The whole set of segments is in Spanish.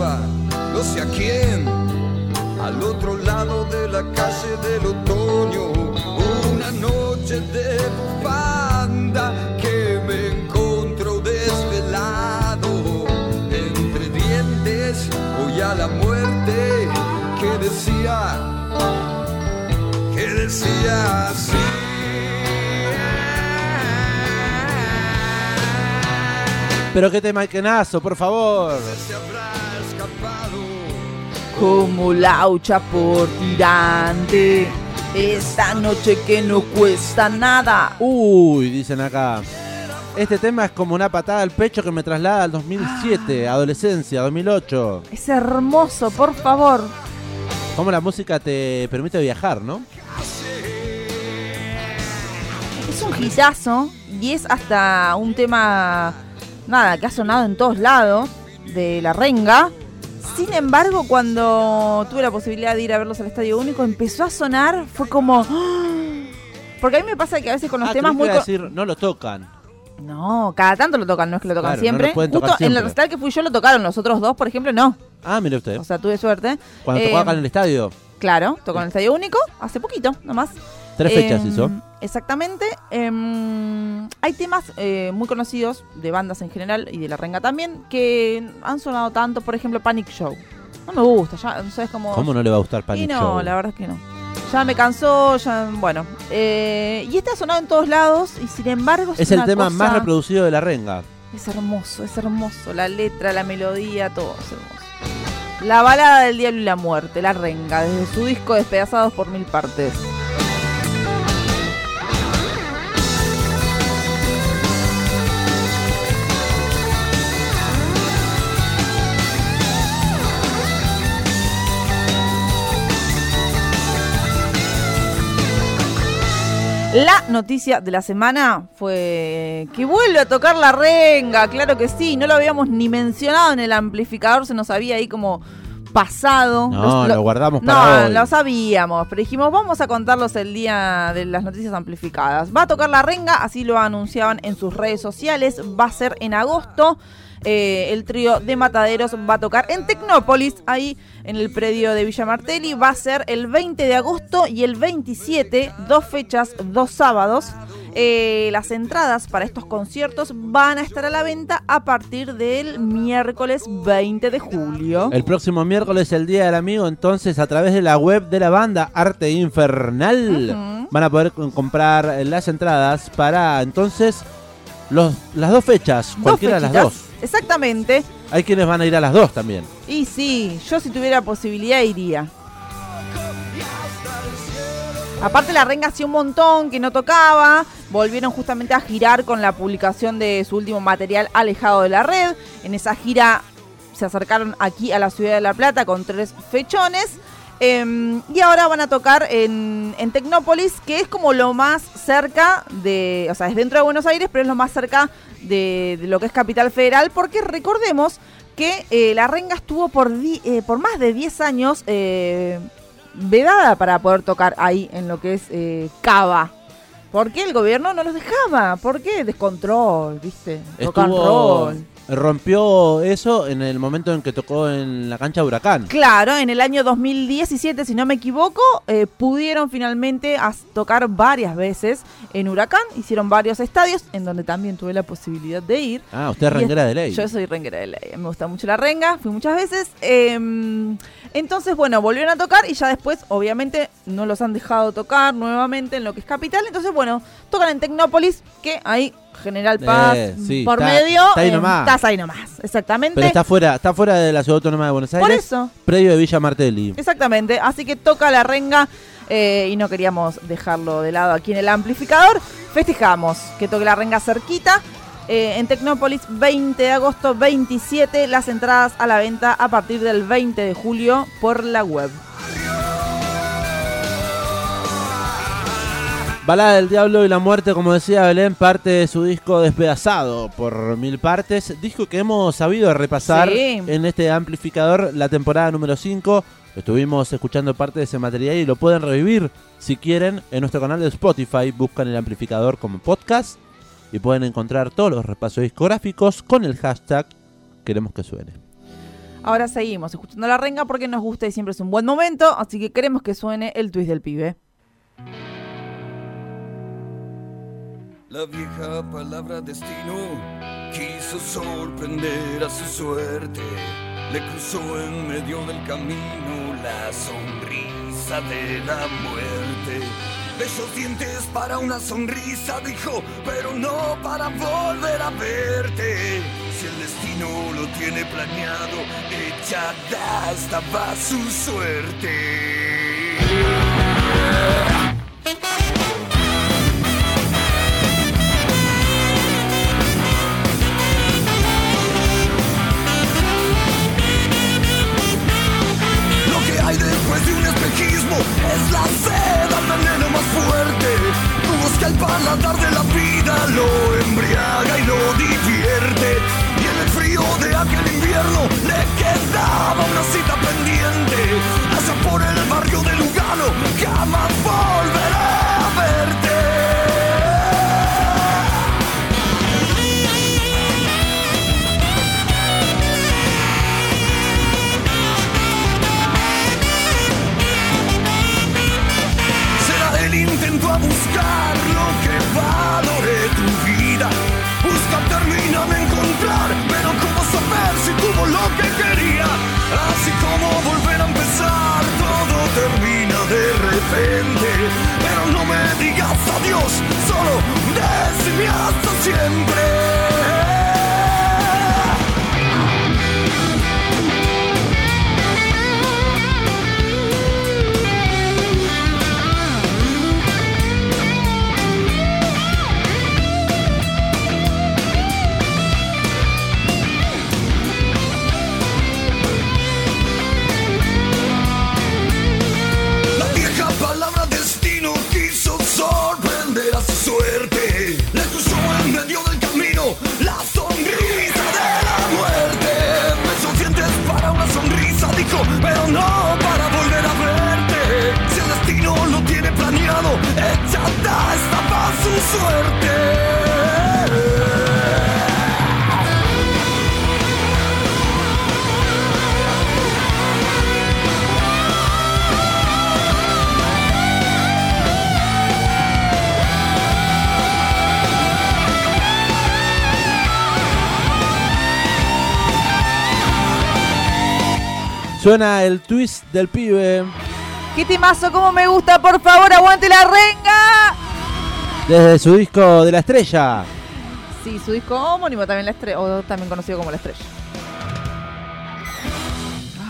No sé a quién, al otro lado de la calle del otoño, una noche de banda que me encontró desvelado. Entre dientes voy a la muerte que decía que decía así. Pero qué tema que nazo, por favor. Como laucha por tirante. Esta noche que no cuesta nada. Uy, dicen acá. Este tema es como una patada al pecho que me traslada al 2007, adolescencia, 2008. Es hermoso, por favor. Cómo la música te permite viajar, ¿no? Es un hitazo y es hasta un tema, nada, que ha sonado en todos lados de la renga. Sin embargo, cuando tuve la posibilidad de ir a verlos al Estadio Único, empezó a sonar, fue como... ¡ah! Porque a mí me pasa que a veces con los Ah, temas muy... decir, no lo tocan. No, cada tanto lo tocan, no es que lo tocan Claro, siempre. Justo en el recital que fui yo lo tocaron, los otros dos, por ejemplo, no. Ah, mire usted. O sea, tuve suerte. Cuando Eh, tocó acá en el estadio, Claro, tocó en el Estadio Único, hace poquito, nomás. tres fechas Em, hizo. Exactamente. Em, hay temas eh, muy conocidos de bandas en general y de la renga también que han sonado tanto, por ejemplo, Panic Show. No me gusta, ya, no sabes cómo. ¿Cómo no le va a gustar Panic y no, Show? la verdad es que no. Ya me cansó, ya, bueno. Eh, y este ha sonado en todos lados y sin embargo es, Es el una tema cosa- más reproducido de la renga. Es hermoso, es hermoso. La letra, la melodía, todo es hermoso. La balada del diablo y la muerte, la renga, desde su disco Despedazados por mil partes. La noticia de la semana fue que vuelve a tocar la renga, claro que sí, no lo habíamos ni mencionado en el amplificador, se nos había ahí como pasado. No, lo guardamos no, para hoy. lo sabíamos, pero dijimos, vamos a contarlos el día de las noticias amplificadas. Va a tocar la renga, así lo anunciaban en sus redes sociales, va a ser en agosto. Eh, el trío de Mataderos va a tocar en Tecnópolis, ahí en el predio de Villa Martelli. Va a ser el 20 de agosto y el 27, dos fechas, dos sábados. Eh, las entradas para estos conciertos van a estar a la venta a partir del miércoles 20 de julio. El próximo miércoles, el Día del Amigo, entonces a través de la web de la banda Arte Infernal van a poder comprar las entradas para entonces los, las dos fechas, Dos cualquiera de las dos. Exactamente. Hay quienes van a ir a las dos también. Y sí, yo si tuviera posibilidad iría. Aparte la renga hacía un montón que no tocaba, volvieron justamente a girar con la publicación de su último material Alejado de la Red. En esa gira se acercaron aquí a la ciudad de La Plata con tres fechones. Em, y ahora van a tocar en, Tecnópolis, que es como lo más cerca de, o sea, es dentro de Buenos Aires, pero es lo más cerca de, lo que es Capital Federal, porque recordemos que eh, la renga estuvo por, eh, más de 10 años eh, vedada para poder tocar ahí en lo que es eh, Cava. ¿Por qué el gobierno no los dejaba? ¿Por qué? Descontrol, ¿viste? Rock and roll. Rompió eso en el momento en que tocó en la cancha de Huracán. Claro, en el año 2017, si no me equivoco, eh, pudieron finalmente tocar varias veces en Huracán. Hicieron varios estadios en donde también tuve la posibilidad de ir. Ah, usted es renguera de ley. Yo soy renguera de ley. Me gusta mucho la renga, fui muchas veces. Eh, entonces, bueno, volvieron a tocar y ya después, obviamente, no los han dejado tocar nuevamente en lo que es capital. Entonces, bueno, tocan en Tecnópolis, que ahí General Paz Eh, sí, por está- medio. está ahí eh, nomás. Estás ahí nomás, exactamente. Pero está fuera, está fuera de la ciudad autónoma de Buenos Aires. por eso, Predio de Villa Martelli. exactamente. Así que toca la renga eh, y no queríamos dejarlo de lado aquí en el amplificador. Festejamos que toque la renga cerquita. Eh, en Tecnópolis, 20 de agosto, 27. Las entradas a la venta a partir del 20 de julio por la web. Balada del Diablo y la Muerte, como decía Belén, parte de su disco Despedazado por mil partes. Disco que hemos sabido repasar Sí. en este amplificador la temporada número 5. Estuvimos escuchando parte de ese material y lo pueden revivir si quieren en nuestro canal de Spotify. Buscan el amplificador como podcast y pueden encontrar todos los repasos discográficos con el hashtag Queremos que suene. Ahora seguimos escuchando la renga porque nos gusta y siempre es un buen momento, así que queremos que suene el twist del pibe. La vieja palabra destino quiso sorprender a su suerte. Le cruzó en medio del camino la sonrisa de la muerte. De esos dientes para una sonrisa dijo, pero no para volver a verte. Si el destino lo tiene planeado, echada estaba su suerte. Y lo divierte. Y en el frío de aquel invierno le quedaba una cita pendiente. Por el Suena el twist del pibe ¡Qué temazo! ¡Cómo me gusta! ¡Por favor, aguante la renga! desde su disco de la estrella. Sí, su disco homónimo también la estrella, o también conocido como la estrella.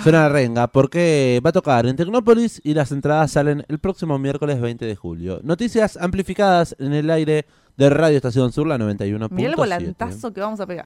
Suena la renga porque va a tocar en Tecnópolis y las entradas salen el próximo miércoles 20 de julio. Noticias amplificadas en el aire de Radio Estación Sur, la 91.7. Mirá el volantazo que vamos a pegar.